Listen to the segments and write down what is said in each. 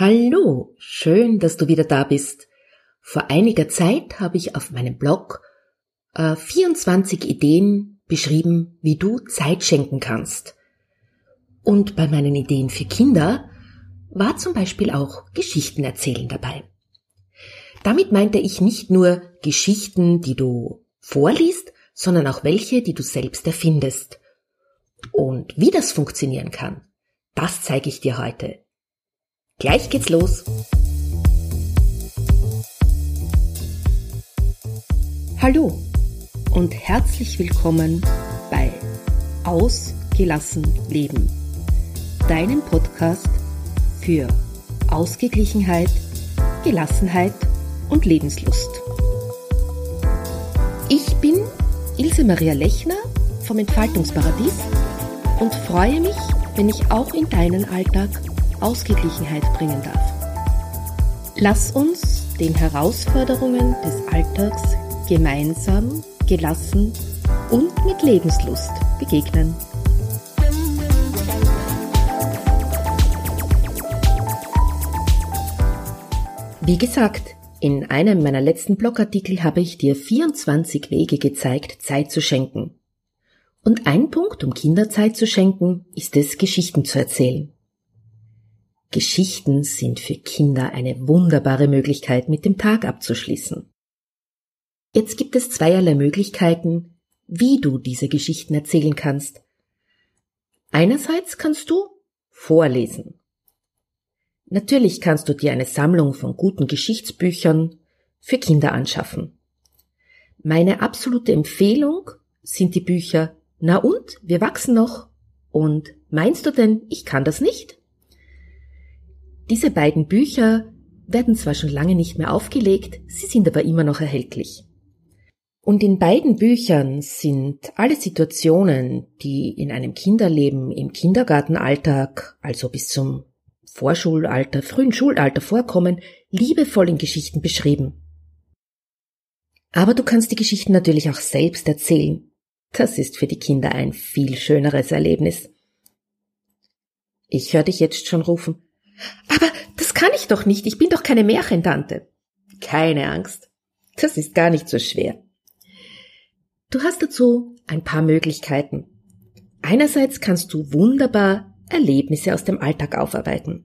Hallo, schön, dass du wieder da bist. Vor einiger Zeit habe ich auf meinem Blog äh, 24 Ideen beschrieben, wie du Zeit schenken kannst. Und bei meinen Ideen für Kinder war zum Beispiel auch Geschichten erzählen dabei. Damit meinte ich nicht nur Geschichten, die du vorliest, sondern auch welche, die du selbst erfindest. Und wie das funktionieren kann, das zeige ich dir heute. Gleich geht's los. Hallo und herzlich willkommen bei Ausgelassen Leben, deinem Podcast für Ausgeglichenheit, Gelassenheit und Lebenslust. Ich bin Ilse Maria Lechner vom Entfaltungsparadies und freue mich, wenn ich auch in deinen Alltag Ausgeglichenheit bringen darf. Lass uns den Herausforderungen des Alltags gemeinsam, gelassen und mit Lebenslust begegnen. Wie gesagt, in einem meiner letzten Blogartikel habe ich dir 24 Wege gezeigt, Zeit zu schenken. Und ein Punkt, um Kinderzeit zu schenken, ist es, Geschichten zu erzählen. Geschichten sind für Kinder eine wunderbare Möglichkeit, mit dem Tag abzuschließen. Jetzt gibt es zweierlei Möglichkeiten, wie du diese Geschichten erzählen kannst. Einerseits kannst du vorlesen. Natürlich kannst du dir eine Sammlung von guten Geschichtsbüchern für Kinder anschaffen. Meine absolute Empfehlung sind die Bücher Na und, wir wachsen noch und Meinst du denn, ich kann das nicht? Diese beiden Bücher werden zwar schon lange nicht mehr aufgelegt, sie sind aber immer noch erhältlich. Und in beiden Büchern sind alle Situationen, die in einem Kinderleben im Kindergartenalltag, also bis zum Vorschulalter, frühen Schulalter vorkommen, liebevoll in Geschichten beschrieben. Aber du kannst die Geschichten natürlich auch selbst erzählen. Das ist für die Kinder ein viel schöneres Erlebnis. Ich höre dich jetzt schon rufen. Aber das kann ich doch nicht, ich bin doch keine Märchentante. Keine Angst, das ist gar nicht so schwer. Du hast dazu ein paar Möglichkeiten. Einerseits kannst du wunderbar Erlebnisse aus dem Alltag aufarbeiten.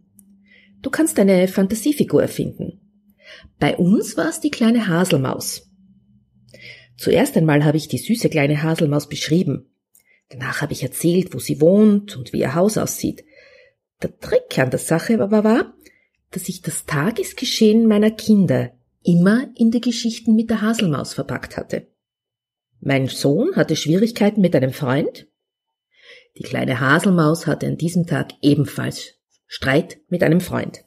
Du kannst eine Fantasiefigur erfinden. Bei uns war es die kleine Haselmaus. Zuerst einmal habe ich die süße kleine Haselmaus beschrieben. Danach habe ich erzählt, wo sie wohnt und wie ihr Haus aussieht. Der Trick an der Sache aber war, dass ich das Tagesgeschehen meiner Kinder immer in die Geschichten mit der Haselmaus verpackt hatte. Mein Sohn hatte Schwierigkeiten mit einem Freund. Die kleine Haselmaus hatte an diesem Tag ebenfalls Streit mit einem Freund.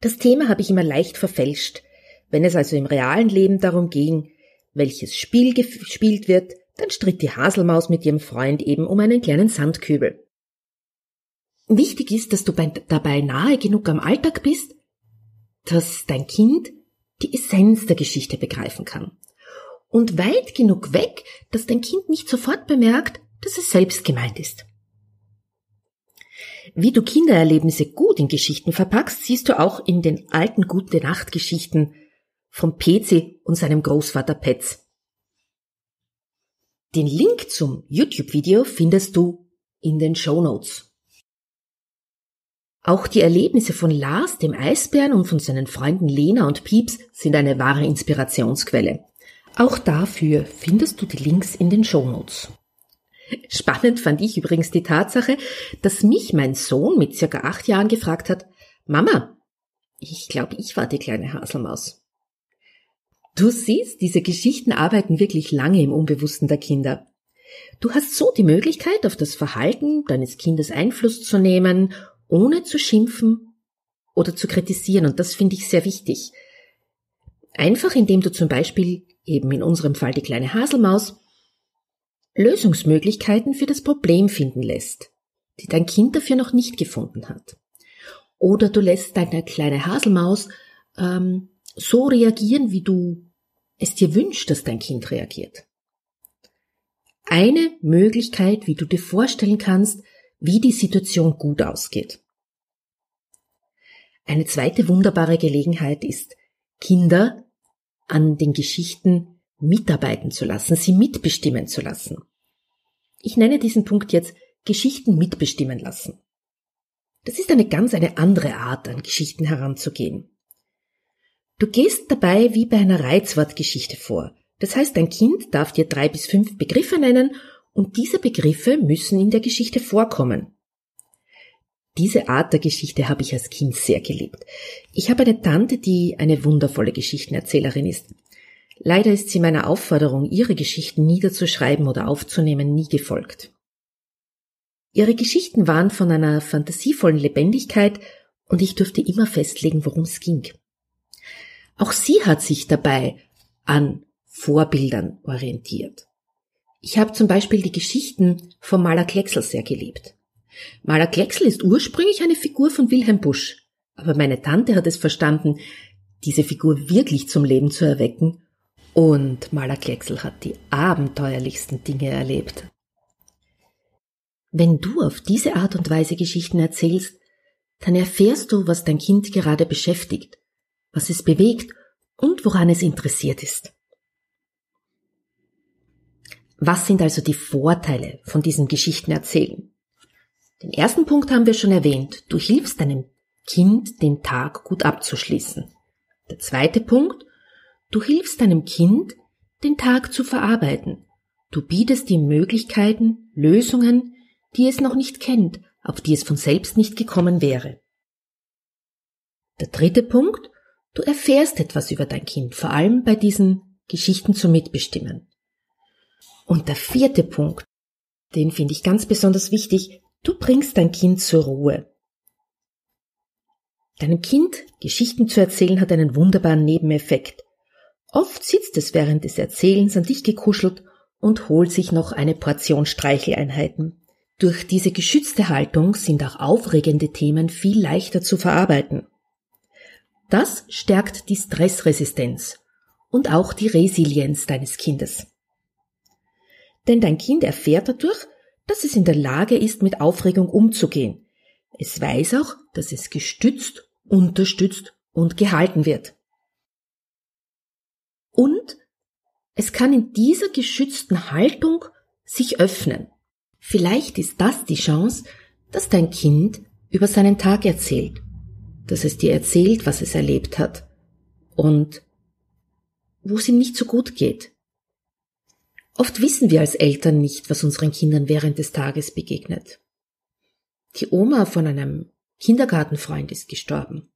Das Thema habe ich immer leicht verfälscht. Wenn es also im realen Leben darum ging, welches Spiel gespielt wird, dann stritt die Haselmaus mit ihrem Freund eben um einen kleinen Sandkübel. Wichtig ist, dass du dabei nahe genug am Alltag bist, dass dein Kind die Essenz der Geschichte begreifen kann. Und weit genug weg, dass dein Kind nicht sofort bemerkt, dass es selbst gemeint ist. Wie du Kindererlebnisse gut in Geschichten verpackst, siehst du auch in den alten Gute Nacht Geschichten vom Petzi und seinem Großvater Petz. Den Link zum YouTube-Video findest du in den Show Notes. Auch die Erlebnisse von Lars, dem Eisbären und von seinen Freunden Lena und Pieps sind eine wahre Inspirationsquelle. Auch dafür findest du die Links in den Shownotes. Spannend fand ich übrigens die Tatsache, dass mich mein Sohn mit circa acht Jahren gefragt hat, Mama, ich glaube, ich war die kleine Haselmaus. Du siehst, diese Geschichten arbeiten wirklich lange im Unbewussten der Kinder. Du hast so die Möglichkeit, auf das Verhalten deines Kindes Einfluss zu nehmen ohne zu schimpfen oder zu kritisieren. Und das finde ich sehr wichtig. Einfach indem du zum Beispiel, eben in unserem Fall die kleine Haselmaus, Lösungsmöglichkeiten für das Problem finden lässt, die dein Kind dafür noch nicht gefunden hat. Oder du lässt deine kleine Haselmaus ähm, so reagieren, wie du es dir wünschst, dass dein Kind reagiert. Eine Möglichkeit, wie du dir vorstellen kannst, wie die Situation gut ausgeht. Eine zweite wunderbare Gelegenheit ist, Kinder an den Geschichten mitarbeiten zu lassen, sie mitbestimmen zu lassen. Ich nenne diesen Punkt jetzt Geschichten mitbestimmen lassen. Das ist eine ganz eine andere Art, an Geschichten heranzugehen. Du gehst dabei wie bei einer Reizwortgeschichte vor. Das heißt, dein Kind darf dir drei bis fünf Begriffe nennen und diese Begriffe müssen in der Geschichte vorkommen. Diese Art der Geschichte habe ich als Kind sehr geliebt. Ich habe eine Tante, die eine wundervolle Geschichtenerzählerin ist. Leider ist sie meiner Aufforderung, ihre Geschichten niederzuschreiben oder aufzunehmen, nie gefolgt. Ihre Geschichten waren von einer fantasievollen Lebendigkeit und ich durfte immer festlegen, worum es ging. Auch sie hat sich dabei an Vorbildern orientiert. Ich habe zum Beispiel die Geschichten von Maler Klecksel sehr geliebt. Maler Klecksel ist ursprünglich eine Figur von Wilhelm Busch, aber meine Tante hat es verstanden, diese Figur wirklich zum Leben zu erwecken und Maler Klecksel hat die abenteuerlichsten Dinge erlebt. Wenn du auf diese Art und Weise Geschichten erzählst, dann erfährst du, was dein Kind gerade beschäftigt, was es bewegt und woran es interessiert ist. Was sind also die Vorteile von diesem Geschichtenerzählen? Den ersten Punkt haben wir schon erwähnt. Du hilfst deinem Kind, den Tag gut abzuschließen. Der zweite Punkt, du hilfst deinem Kind, den Tag zu verarbeiten. Du bietest ihm Möglichkeiten, Lösungen, die es noch nicht kennt, auf die es von selbst nicht gekommen wäre. Der dritte Punkt, du erfährst etwas über dein Kind, vor allem bei diesen Geschichten zum Mitbestimmen. Und der vierte Punkt, den finde ich ganz besonders wichtig, Du bringst dein Kind zur Ruhe. Deinem Kind Geschichten zu erzählen hat einen wunderbaren Nebeneffekt. Oft sitzt es während des Erzählens an dich gekuschelt und holt sich noch eine Portion Streicheleinheiten. Durch diese geschützte Haltung sind auch aufregende Themen viel leichter zu verarbeiten. Das stärkt die Stressresistenz und auch die Resilienz deines Kindes. Denn dein Kind erfährt dadurch, dass es in der Lage ist, mit Aufregung umzugehen. Es weiß auch, dass es gestützt, unterstützt und gehalten wird. Und es kann in dieser geschützten Haltung sich öffnen. Vielleicht ist das die Chance, dass dein Kind über seinen Tag erzählt, dass es dir erzählt, was es erlebt hat und wo es ihm nicht so gut geht, Oft wissen wir als Eltern nicht, was unseren Kindern während des Tages begegnet. Die Oma von einem Kindergartenfreund ist gestorben.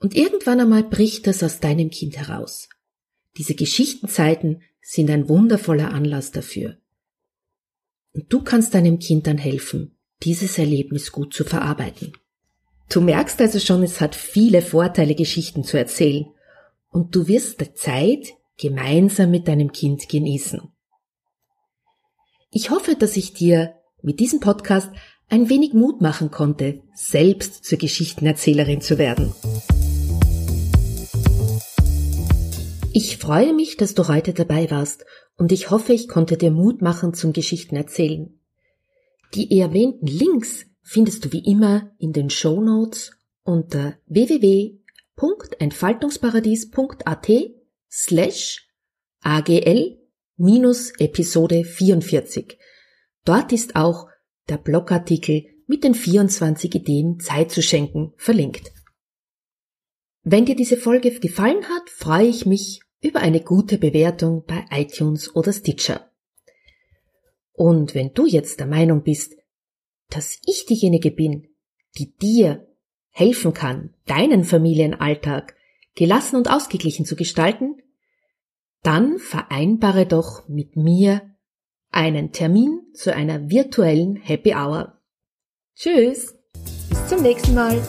Und irgendwann einmal bricht das aus deinem Kind heraus. Diese Geschichtenzeiten sind ein wundervoller Anlass dafür. Und du kannst deinem Kind dann helfen, dieses Erlebnis gut zu verarbeiten. Du merkst also schon, es hat viele Vorteile, Geschichten zu erzählen. Und du wirst der Zeit gemeinsam mit deinem Kind genießen. Ich hoffe, dass ich dir mit diesem Podcast ein wenig Mut machen konnte, selbst zur Geschichtenerzählerin zu werden. Ich freue mich, dass du heute dabei warst und ich hoffe, ich konnte dir Mut machen zum Geschichtenerzählen. Die erwähnten Links findest du wie immer in den Show Notes unter www.entfaltungsparadies.at slash AGL minus Episode 44. Dort ist auch der Blogartikel mit den 24 Ideen Zeit zu schenken verlinkt. Wenn dir diese Folge gefallen hat, freue ich mich über eine gute Bewertung bei iTunes oder Stitcher. Und wenn du jetzt der Meinung bist, dass ich diejenige bin, die dir helfen kann, deinen Familienalltag gelassen und ausgeglichen zu gestalten, dann vereinbare doch mit mir einen Termin zu einer virtuellen Happy Hour. Tschüss, bis zum nächsten Mal.